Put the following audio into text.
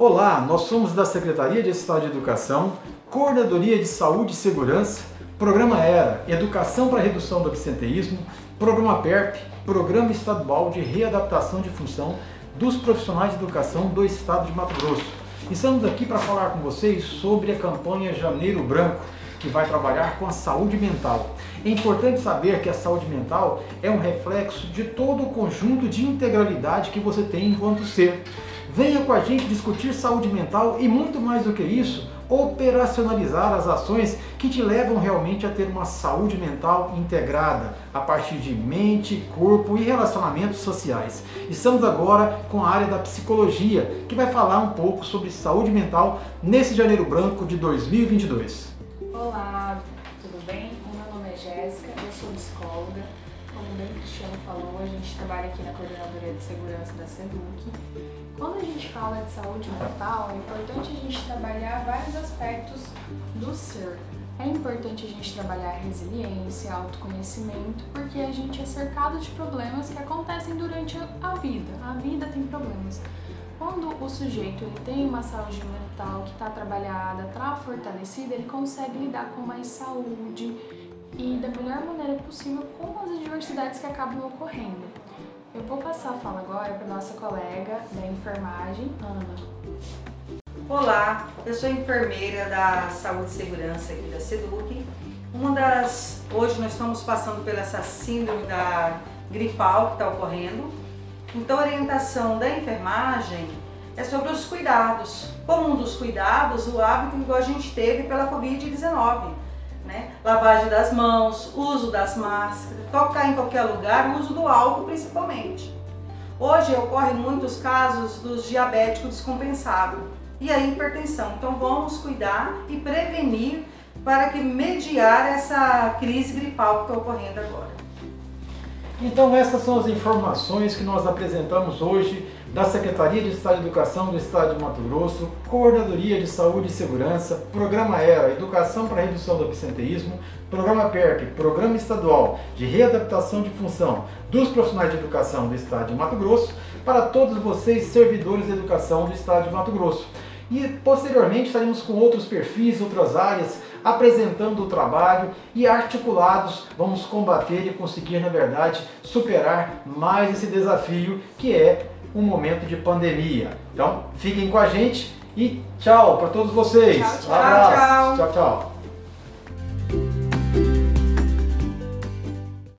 Olá, nós somos da Secretaria de Estado de Educação, Coordenadoria de Saúde e Segurança, Programa ERA, Educação para Redução do Absenteísmo, Programa PERP, Programa Estadual de Readaptação de Função dos Profissionais de Educação do Estado de Mato Grosso. Estamos aqui para falar com vocês sobre a campanha Janeiro Branco, que vai trabalhar com a saúde mental. É importante saber que a saúde mental é um reflexo de todo o conjunto de integralidade que você tem enquanto ser. Venha com a gente discutir saúde mental e muito mais do que isso, operacionalizar as ações que te levam realmente a ter uma saúde mental integrada a partir de mente, corpo e relacionamentos sociais. Estamos agora com a área da psicologia, que vai falar um pouco sobre saúde mental nesse janeiro branco de 2022. Olá, tudo bem? Meu nome é Jéssica, eu sou psicóloga. Como bem o Cristiano falou, a gente trabalha aqui na Coordenadoria de Segurança da SEDUC. Quando a gente fala de saúde mental, é importante a gente trabalhar vários aspectos do ser. É importante a gente trabalhar resiliência, autoconhecimento, porque a gente é cercado de problemas que acontecem durante a vida. A vida tem problemas. Quando o sujeito ele tem uma saúde mental que está trabalhada, está fortalecida, ele consegue lidar com mais saúde e da melhor maneira possível com as adversidades que acabam ocorrendo. Eu vou passar a fala agora para nossa colega da enfermagem, Ana. Olá, eu sou enfermeira da Saúde e Segurança aqui da SEDUC. Uma das. Hoje nós estamos passando pela essa síndrome da gripal que está ocorrendo então, a orientação da enfermagem é sobre os cuidados. Como um dos cuidados, o hábito que a gente teve pela Covid-19. Né? Lavagem das mãos, uso das máscaras, tocar em qualquer lugar, uso do álcool principalmente. Hoje ocorrem muitos casos dos diabéticos descompensados e a hipertensão. Então vamos cuidar e prevenir para que mediar essa crise gripal que está ocorrendo agora. Então essas são as informações que nós apresentamos hoje da Secretaria de Estado de Educação do Estado de Mato Grosso, Coordenadoria de Saúde e Segurança, Programa ERA, Educação para Redução do Absenteísmo, Programa PERP, Programa Estadual de Readaptação de Função dos Profissionais de Educação do Estado de Mato Grosso, para todos vocês, servidores de educação do Estado de Mato Grosso. E posteriormente estaremos com outros perfis, outras áreas, apresentando o trabalho e articulados vamos combater e conseguir, na verdade, superar mais esse desafio que é um momento de pandemia. Então, fiquem com a gente e tchau para todos vocês. Tchau, tchau. tchau, tchau.